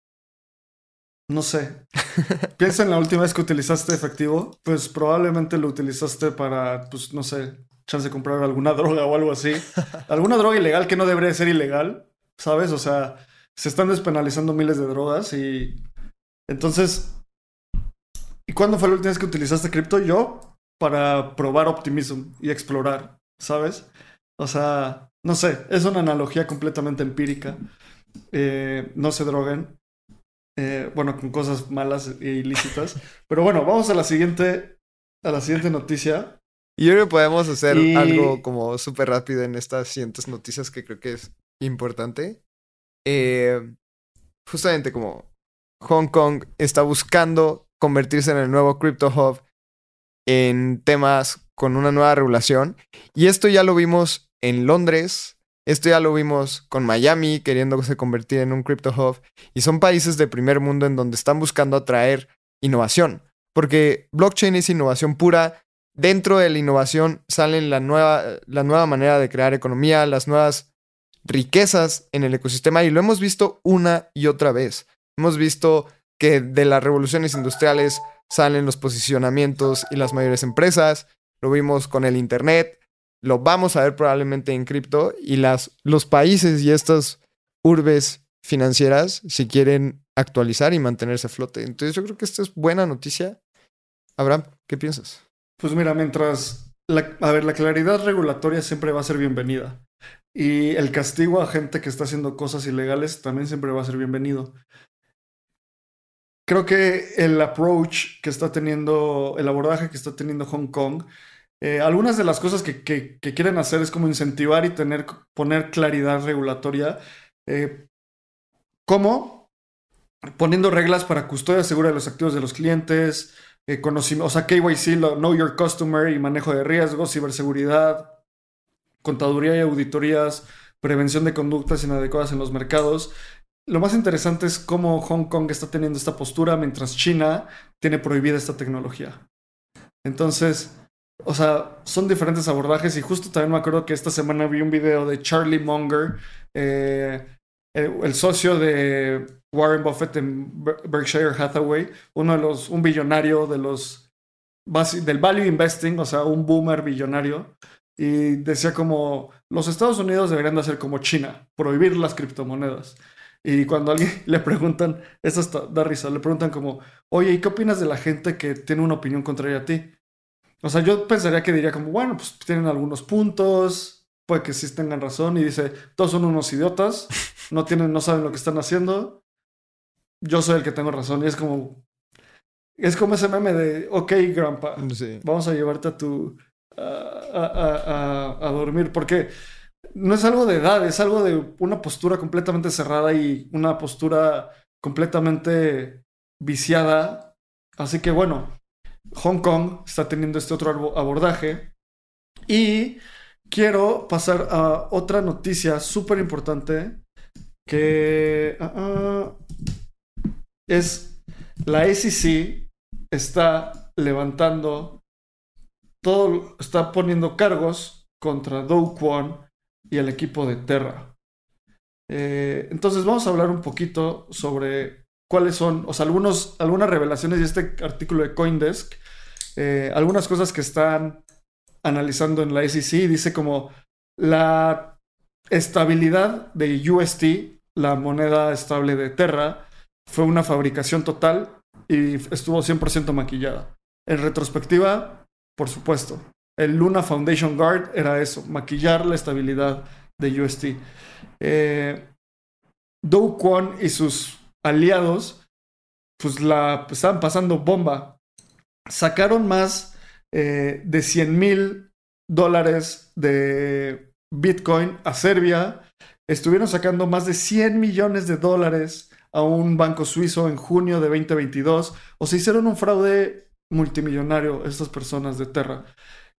no sé. *laughs* Piensa en la última vez que utilizaste efectivo, pues probablemente lo utilizaste para, pues no sé, chance de comprar alguna *laughs* droga o algo así. Alguna droga ilegal que no debería ser ilegal, ¿sabes? O sea, se están despenalizando miles de drogas y entonces, ¿y cuándo fue la última vez que utilizaste cripto? Yo para probar Optimism y explorar, ¿sabes? O sea, no sé, es una analogía completamente empírica. Eh, no se droguen. Eh, bueno, con cosas malas e ilícitas. *laughs* Pero bueno, vamos a la siguiente, a la siguiente noticia. Y yo creo que podemos hacer algo como súper rápido en estas siguientes noticias que creo que es importante. Eh, justamente como Hong Kong está buscando convertirse en el nuevo Crypto Hub en temas con una nueva regulación. Y esto ya lo vimos en Londres, esto ya lo vimos con Miami queriéndose convertir en un crypto hub y son países de primer mundo en donde están buscando atraer innovación, porque blockchain es innovación pura. Dentro de la innovación salen la nueva, la nueva manera de crear economía, las nuevas riquezas en el ecosistema y lo hemos visto una y otra vez. Hemos visto que de las revoluciones industriales salen los posicionamientos y las mayores empresas. Lo vimos con el Internet, lo vamos a ver probablemente en cripto y las, los países y estas urbes financieras si quieren actualizar y mantenerse a flote. Entonces yo creo que esta es buena noticia. Abraham, ¿qué piensas? Pues mira, mientras, a ver, la claridad regulatoria siempre va a ser bienvenida. Y el castigo a gente que está haciendo cosas ilegales también siempre va a ser bienvenido. Creo que el approach que está teniendo, el abordaje que está teniendo Hong Kong eh, algunas de las cosas que, quieren hacer es como incentivar y tener, poner claridad regulatoria. Eh, ¿Cómo? Poniendo reglas para custodia segura de los activos de los clientes, eh, conocimiento, o sea, KYC, Know Your Customer y manejo de riesgos, ciberseguridad, contaduría y auditorías, prevención de conductas inadecuadas en los mercados. Lo más interesante es cómo Hong Kong está teniendo esta postura mientras China tiene prohibida esta tecnología. Entonces, o sea, son diferentes abordajes y justo también me acuerdo que esta semana vi un video de Charlie Munger, eh, el, socio de Warren Buffett en Berkshire Hathaway, uno de los, un billonario de los, del value investing, o sea, un boomer billonario, y decía como, los Estados Unidos deberían de hacer como China, prohibir las criptomonedas. Y cuando alguien *laughs* le preguntan, esto da risa, le preguntan como, oye, ¿y qué opinas de la gente que tiene una opinión contraria a ti? O sea, yo pensaría que diría como, bueno, pues tienen algunos puntos, puede que sí tengan razón, y dice, todos son unos idiotas, no tienen, no saben lo que están haciendo, yo soy el que tengo razón, y es como, es como ese meme de, ok, grandpa, vamos a llevarte a tu, a, a, dormir, porque no es algo de edad, es algo de una postura completamente cerrada y una postura completamente viciada. Así que bueno, Hong Kong está teniendo este otro abordaje. Y quiero pasar a otra noticia súper importante que ah, ah, es la SEC está levantando todo, está poniendo cargos contra Do Kwon y el equipo de Terra. Eh, entonces vamos a hablar un poquito sobre cuáles son, o sea, algunos, algunas revelaciones de este artículo de Coindesk, eh, algunas cosas que están analizando en la SEC, dice como la estabilidad de UST, la moneda estable de Terra, fue una fabricación total y estuvo 100% maquillada. En retrospectiva, por supuesto, el Luna Foundation Guard era eso, maquillar la estabilidad de UST. Eh, Do Kwon y sus aliados, pues la estaban pasando bomba. Sacaron más eh, de 100 mil dólares de Bitcoin a Serbia. Estuvieron sacando más de 100 millones de dólares a un banco suizo en junio de 2022. O se hicieron un fraude multimillonario estas personas de Terra.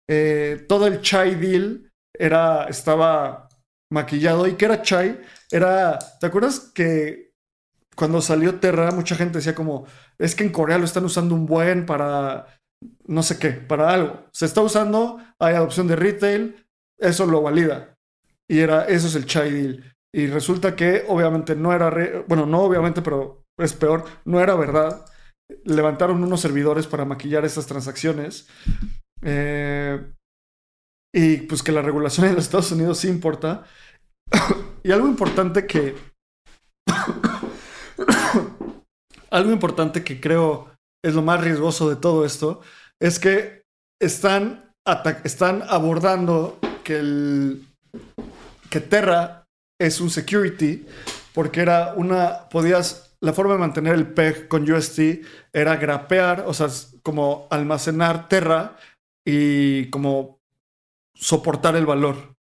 Eh, todo el Chai deal era, estaba maquillado. ¿Y qué era Chai? Era, ¿te acuerdas que cuando salió Terra, mucha gente decía como, es que en Corea lo están usando un buen para, no sé qué, para algo. Se está usando, hay adopción de retail, eso lo valida. Y era, eso es el chai deal. Y resulta que obviamente no era, bueno, no obviamente, pero es peor, no era verdad. Levantaron unos servidores para maquillar estas transacciones. Eh, y pues que la regulación en los Estados Unidos sí importa. *coughs* y algo importante que algo importante que creo es lo más riesgoso de todo esto es que están, están abordando que, Terra es un security porque era una, podías, la forma de mantener el PEG con UST era grapear, o sea, como almacenar Terra y como soportar el valor.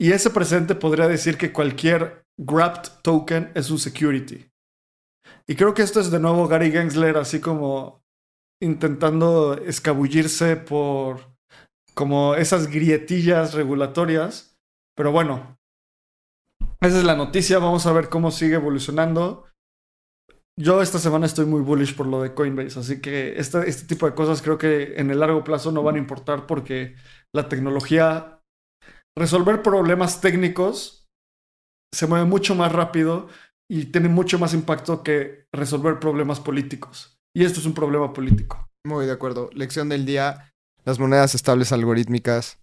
Y ese presente podría decir que cualquier grabbed token es un security. Y creo que esto es de nuevo Gary Gensler así como intentando escabullirse por como esas grietillas regulatorias. Pero bueno, esa es la noticia. Vamos a ver cómo sigue evolucionando. Yo esta semana estoy muy bullish por lo de Coinbase, así que este, este tipo de cosas creo que en el largo plazo no van a importar porque la tecnología, resolver problemas técnicos se mueve mucho más rápido y tiene mucho más impacto que resolver problemas políticos. Y esto es un problema político. Muy de acuerdo. Lección del día, las monedas estables algorítmicas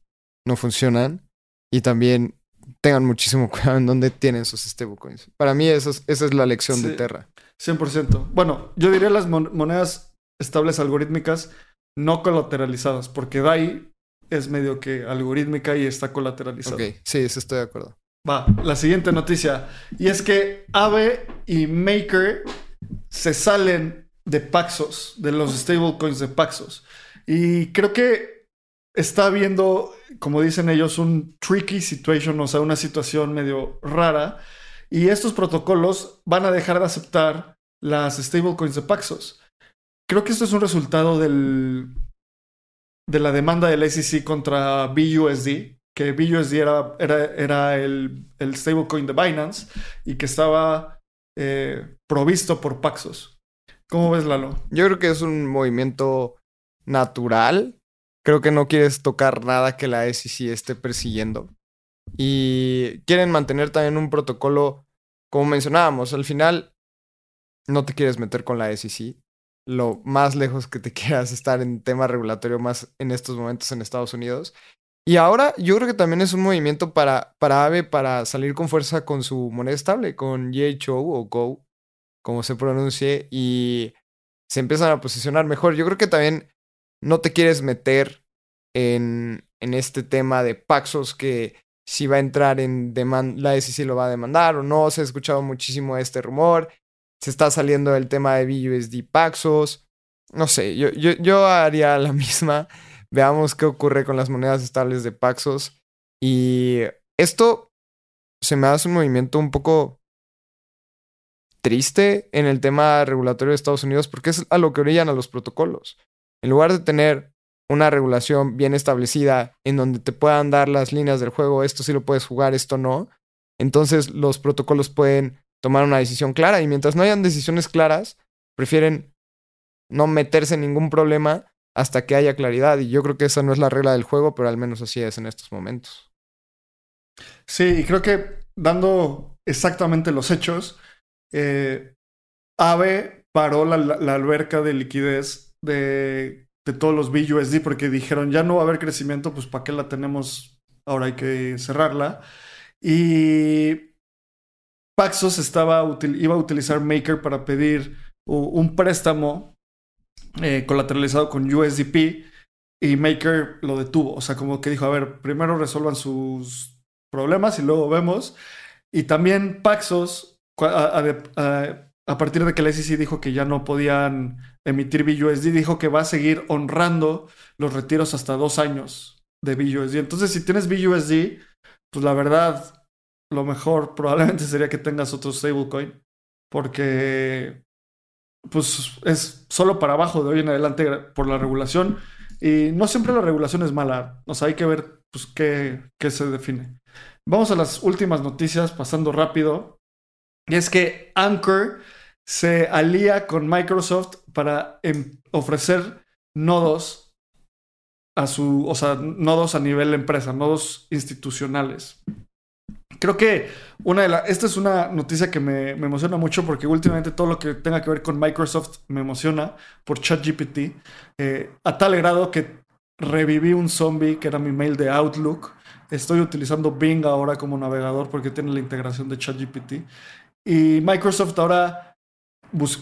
no funcionan y también tengan muchísimo *laughs* cuidado en dónde tienen sus stablecoins. Para mí eso esa es la lección de Terra. 100%. Bueno, yo diría las monedas estables algorítmicas no colateralizadas, porque DAI es medio que algorítmica y está colateralizada. Ok, sí, eso estoy de acuerdo. Va, la siguiente noticia. Y es que Aave y Maker se salen de Paxos, de los stablecoins de Paxos. Y creo que está habiendo, como dicen ellos, un tricky situation, o sea, una situación medio rara. Y estos protocolos van a dejar de aceptar las stablecoins de Paxos. Creo que esto es un resultado del, de la demanda del SEC contra BUSD, que BUSD era, era, era el, el, stablecoin de Binance y que estaba eh, provisto por Paxos. ¿Cómo ves, Lalo? Yo creo que es un movimiento natural. Creo que no quieres tocar nada que la SEC esté persiguiendo. Y quieren mantener también un protocolo, como mencionábamos, al final no te quieres meter con la SEC. Lo más lejos que te *laughs* quieras estar en tema regulatorio más en estos momentos en Estados Unidos. Y ahora yo creo que también es un movimiento para, para AVE para salir con fuerza con su moneda estable, con YHO o Go, como se pronuncie, y se empiezan a posicionar mejor. Yo creo que también no te quieres meter en, en este tema de Paxos que si va a entrar en demanda, la SEC lo va a demandar o no. Se ha escuchado muchísimo este rumor. Se está saliendo el tema de BUSD Paxos. No sé, yo, yo, yo haría la *laughs* misma. Veamos qué ocurre con las monedas estables de Paxos. Y esto se me hace un movimiento un poco triste en el tema regulatorio de Estados Unidos porque es a lo que orillan a los protocolos. En lugar de tener una regulación bien establecida en donde te puedan dar las líneas del juego, esto sí lo puedes jugar, esto no, entonces los protocolos pueden tomar una decisión clara y mientras no hayan decisiones claras, prefieren no meterse en ningún problema hasta que haya claridad y yo creo que esa no es la regla del juego, pero al menos así es en estos momentos. Sí, y creo que dando exactamente los hechos, eh, AVE paró la, alberca de liquidez de, todos los BUSD porque dijeron ya no va a haber crecimiento, pues ¿para qué la tenemos? Ahora hay que cerrarla. Y Paxos estaba, iba a utilizar Maker para pedir un préstamo eh, colateralizado con USDP y Maker lo detuvo. O sea, como que dijo, a ver, primero resuelvan sus problemas y luego vemos. Y también Paxos, a partir de que la SEC dijo que ya no podían emitir BUSD, dijo que va a seguir honrando los retiros hasta dos años de BUSD. Entonces, si tienes BUSD, pues la verdad, lo mejor probablemente sería que tengas otro stablecoin, porque pues es solo para abajo de hoy en adelante por la regulación. Y no siempre la regulación es mala. O sea, hay que ver pues, qué, qué se define. Vamos a las últimas noticias, pasando rápido. Y es que Anchor se alía con Microsoft para em, ofrecer nodos a su, o sea, nodos a nivel empresa, nodos institucionales. Creo que una de las, esta es una noticia que me, emociona mucho porque últimamente todo lo que tenga que ver con Microsoft me emociona por ChatGPT, eh, a tal grado que reviví un zombie que era mi mail de Outlook. Estoy utilizando Bing ahora como navegador porque tiene la integración de ChatGPT. Y Microsoft ahora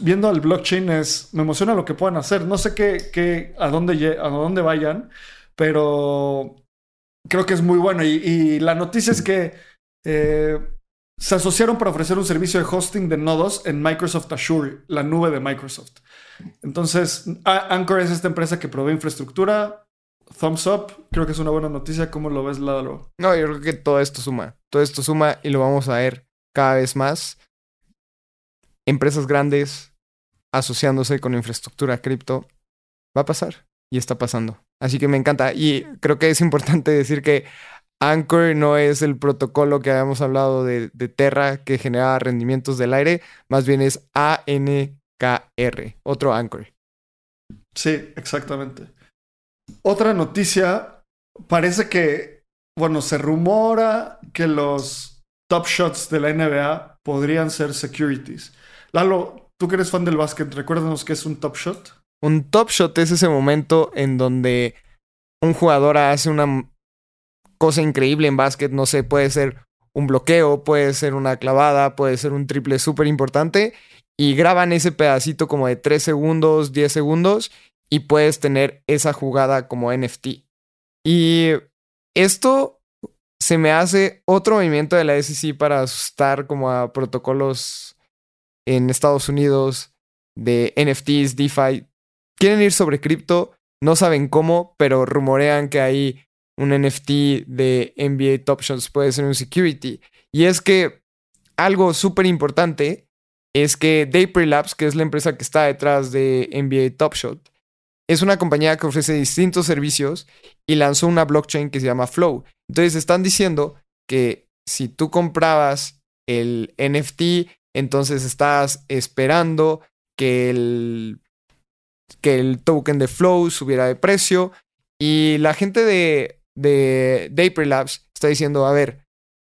viendo al blockchain es, me emociona lo que puedan hacer. No sé qué, a, dónde, a dónde vayan, pero creo que es muy bueno. Y, la noticia es que eh, se asociaron para ofrecer un servicio de hosting de nodos en Microsoft Azure, la nube de Microsoft. Entonces, Anchor es esta empresa que provee infraestructura. Thumbs up, creo que es una buena noticia. ¿Cómo lo ves, Lalo? No, yo creo que todo esto suma. Todo esto suma y lo vamos a ver cada vez más. Empresas grandes asociándose con infraestructura cripto. Va a pasar y está pasando. Así que me encanta. Y creo que es importante decir que Anchor no es el protocolo que habíamos hablado de, Terra que genera rendimientos del aire, más bien es ANKR, otro Anchor. Sí, exactamente. Otra noticia, parece que, bueno, se rumora que los top shots de la NBA podrían ser securities. Lalo, tú que eres fan del básquet, recuérdanos qué es un top shot. Un top shot es ese momento en donde un jugador hace una cosa increíble en básquet, no sé, puede ser un bloqueo, puede ser una clavada, puede ser un triple súper importante y graban ese pedacito como de 3 segundos, 10 segundos y puedes tener esa jugada como NFT. Y esto se me hace otro movimiento de la SEC para asustar como a protocolos en Estados Unidos de NFTs, DeFi. Quieren ir sobre cripto, no saben cómo, pero rumorean que hay un NFT de NBA Top Shots puede ser un security. Y es que algo súper importante es que Daypre Labs, que es la empresa que está detrás de NBA Top Shot, es una compañía que ofrece distintos servicios y lanzó una blockchain que se llama Flow. Entonces están diciendo que si tú comprabas el NFT, entonces estás esperando que el, que el token de Flow subiera de precio. Y la gente de de Dapper Labs está diciendo, a ver,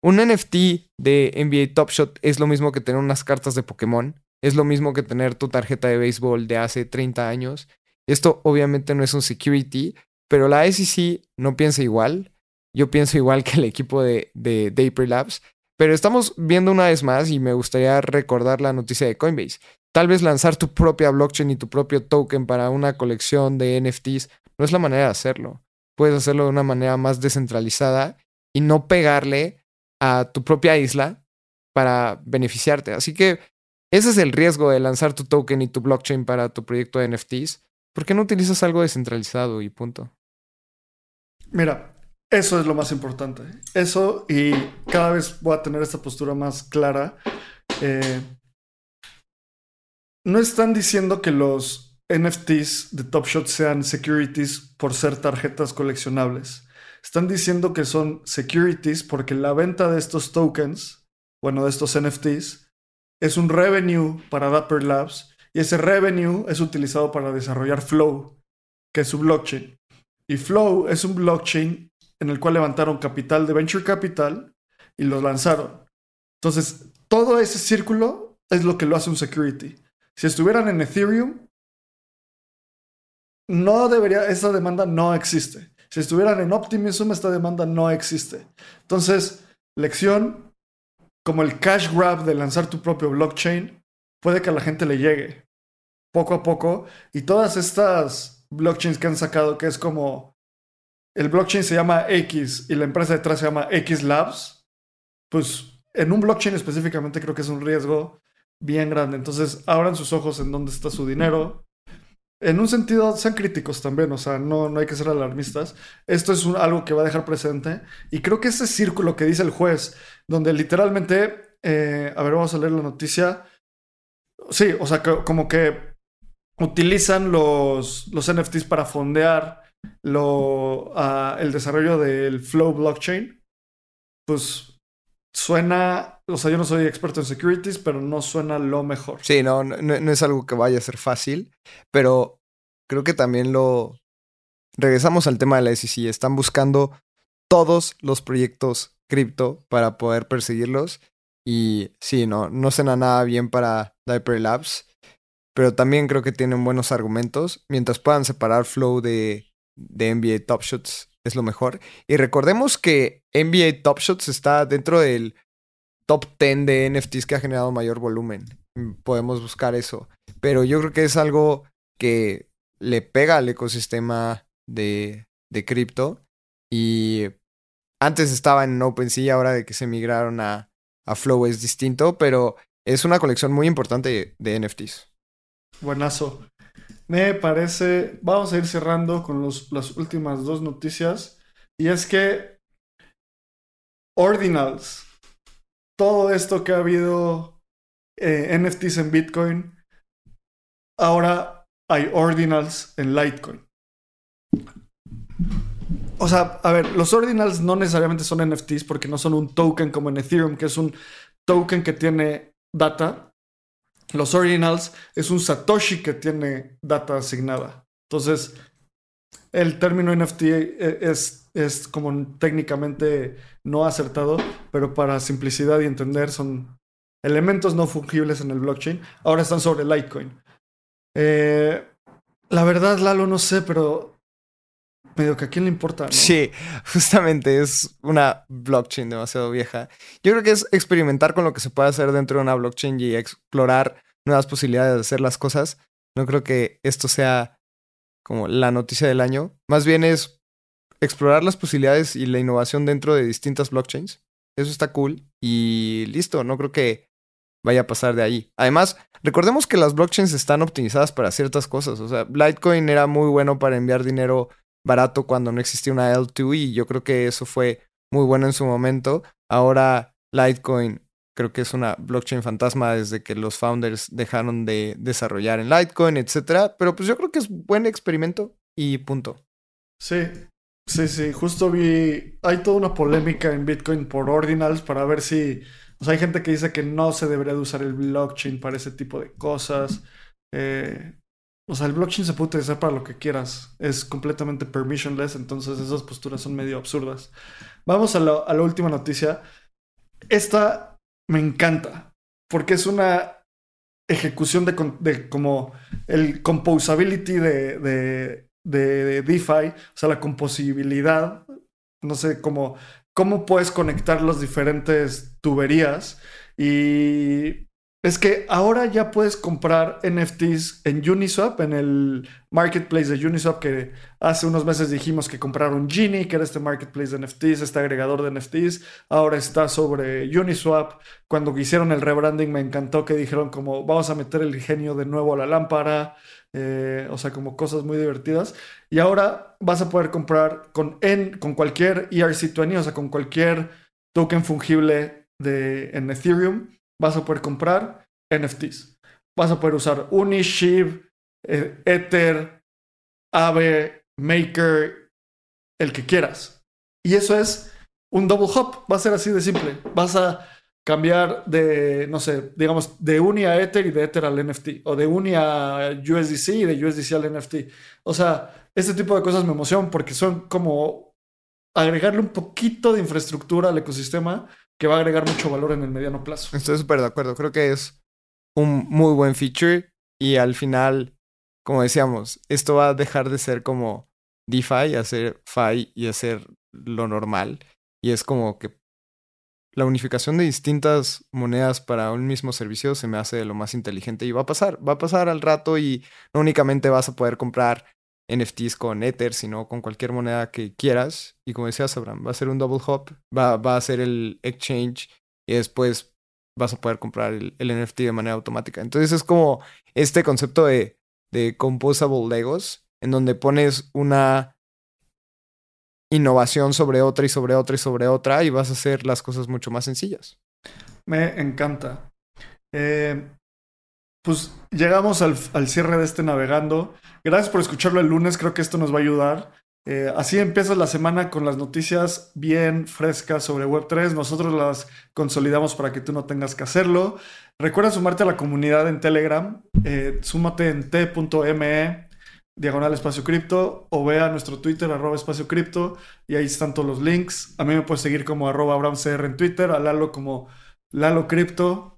un NFT de NBA Top Shot es lo mismo que tener unas cartas de Pokémon, es lo mismo que tener tu tarjeta de béisbol de hace 30 años. Esto obviamente no es un security, pero la SEC no piensa igual. Yo pienso igual que el equipo de, de Dapper Labs. Pero estamos viendo una vez más y me gustaría recordar la noticia de Coinbase. Tal vez lanzar tu propia blockchain y tu propio token para una colección de NFTs no es la manera de hacerlo puedes hacerlo de una manera más descentralizada y no pegarle a tu propia isla para beneficiarte. Así que ese es el riesgo de lanzar tu token y tu blockchain para tu proyecto de NFTs. ¿Por qué no utilizas algo descentralizado y punto? Mira, eso es lo más importante. Eso y cada vez voy a tener esta postura más clara. Eh, no están diciendo que los NFTs de Top Shot sean securities por ser tarjetas coleccionables. Están diciendo que son securities porque la venta de estos tokens, bueno, de estos NFTs, es un revenue para Dapper Labs y ese revenue es utilizado para desarrollar Flow, que es su blockchain. Y Flow es un blockchain en el cual levantaron capital de venture capital y los lanzaron. Entonces, todo ese círculo es lo que lo hace un security. Si estuvieran en Ethereum, no debería, esa demanda no existe. Si estuvieran en Optimism, esta demanda no existe. Entonces, lección, como el cash grab de lanzar tu propio blockchain, puede que a la gente le llegue poco a poco. Y todas estas blockchains que han sacado, que es como el blockchain se llama X y la empresa detrás se llama X Labs, pues en un blockchain específicamente creo que es un riesgo bien grande. Entonces, abran sus ojos en dónde está su dinero en un sentido, sean críticos también, o sea, no, no hay que ser alarmistas. Esto es algo que va a dejar presente. Y creo que ese círculo que dice el juez, donde literalmente, eh, a ver, vamos a leer la noticia. Sí, o sea, como que utilizan los, los NFTs para fondear lo, el desarrollo del Flow blockchain. Pues suena, o sea, yo no soy experto en securities, pero no suena lo mejor. Sí, no, no, no, es algo que vaya a ser fácil, pero creo que también lo... Regresamos al tema de la SEC, están buscando todos los proyectos cripto para poder perseguirlos y sí, no, no suena nada bien para Diaper Labs, pero también creo que tienen buenos argumentos. Mientras puedan separar Flow de, de NBA Top Shots, es lo mejor. Y recordemos que NBA Top Shots está dentro del top 10 de NFTs que ha generado mayor volumen. Mm, podemos buscar eso. Pero yo creo que es algo que le pega al ecosistema de, de cripto. Y antes estaba en OpenSea, ahora de que se migraron a, a Flow es distinto, pero es una colección muy importante de NFTs. Buenazo. Me parece, vamos a ir cerrando con las últimas dos noticias. Y es que Ordinals, todo esto que ha habido eh, NFTs en Bitcoin, ahora hay Ordinals en Litecoin. O sea, a ver, los Ordinals no necesariamente son NFTs porque no son un token como en Ethereum, que es un token que tiene data. Los Ordinals es un Satoshi que tiene data asignada. Entonces, el término NFT es, es como técnicamente no acertado, pero para simplicidad y entender son elementos no fungibles en el blockchain. Ahora están sobre Litecoin. Eh, la verdad, Lalo, no sé, pero medio que a quién le importa. Sí, justamente es una blockchain demasiado vieja. Yo creo que es experimentar con lo que se puede hacer dentro de una blockchain y explorar nuevas posibilidades de hacer las cosas. No creo que esto sea como la noticia del año. Más bien es explorar las posibilidades y la innovación dentro de distintas blockchains. Eso está cool y listo. No creo que vaya a pasar de ahí. Además, recordemos que las blockchains están optimizadas para ciertas cosas. O sea, Litecoin era muy bueno para enviar dinero barato cuando no existía una L2 y yo creo que eso fue muy bueno en su momento. Ahora Litecoin creo que es una blockchain fantasma desde que los founders dejaron de desarrollar en Litecoin, etcétera, pero pues yo creo que es buen experimento y punto. Sí. Sí, sí, justo vi, hay toda una polémica en Bitcoin por ordinals para ver si, hay gente que dice que no se debería de usar el blockchain para ese tipo de cosas. Eh, o sea, el blockchain se puede utilizar para lo que quieras. Es completamente permissionless, entonces esas posturas son medio absurdas. Vamos a, la última noticia. Esta me encanta, porque es una ejecución de, como el composability de, de, de, DeFi, o sea, la composibilidad, no sé, cómo, cómo puedes conectar las diferentes tuberías y es que ahora ya puedes comprar NFTs en Uniswap, en el marketplace de Uniswap, que hace unos meses dijimos que compraron Genie, que era este marketplace de NFTs, este agregador de NFTs. Ahora está sobre Uniswap. Cuando hicieron el rebranding me encantó que dijeron como vamos a meter el genio de nuevo a la lámpara. Eh, o sea, como cosas muy divertidas. Y ahora vas a poder comprar con, en, con cualquier ERC20, o sea, con cualquier token fungible de, en Ethereum vas a poder comprar NFTs. Vas a poder usar Uni, eh, Ether, Aave, Maker, el que quieras. Y eso es un double hop. Va a ser así de simple. Vas a cambiar de, no sé, digamos, de Uni a Ether y de Ether al NFT. O de Uni a USDC y de USDC al NFT. O sea, este tipo de cosas me emocionan porque son como agregarle un poquito de infraestructura al ecosistema que va a agregar mucho valor en el mediano plazo. Estoy súper de acuerdo. Creo que es un muy buen feature y al final, como decíamos, esto va a dejar de ser como DeFi, hacer FI y hacer lo normal. Y es como que la unificación de distintas monedas para un mismo servicio se me hace lo más inteligente y va a pasar, va a pasar al rato y no únicamente vas a poder comprar NFTs con Ether, sino con cualquier moneda que quieras. Y como decías, Abraham, va a ser un double hop, va, va a ser el exchange y después vas a poder comprar el, NFT de manera automática. Entonces es como este concepto de, de composable Legos, en donde pones una innovación sobre otra y sobre otra y sobre otra y vas a hacer las cosas mucho más sencillas. Me encanta. Eh, pues llegamos al, cierre de este navegando. Gracias por escucharlo el lunes, creo que esto nos va a ayudar. Eh, así empieza la semana con las noticias bien frescas sobre Web3. Nosotros las consolidamos para que tú no tengas que hacerlo. Recuerda sumarte a la comunidad en Telegram. Eh, súmate en t.me diagonal espacio cripto o ve a nuestro Twitter arroba espacio cripto y ahí están todos los links. A mí me puedes seguir como arroba abramcr en Twitter, a Lalo como Lalo Cripto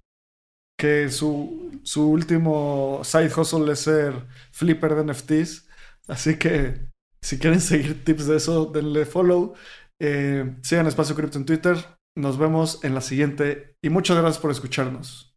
que su, su último side hustle es ser flipper de NFTs. Así que si quieren seguir tips de eso, denle follow. Eh, sigan Espacio Cripto en Twitter. Nos vemos en la siguiente y muchas gracias por escucharnos.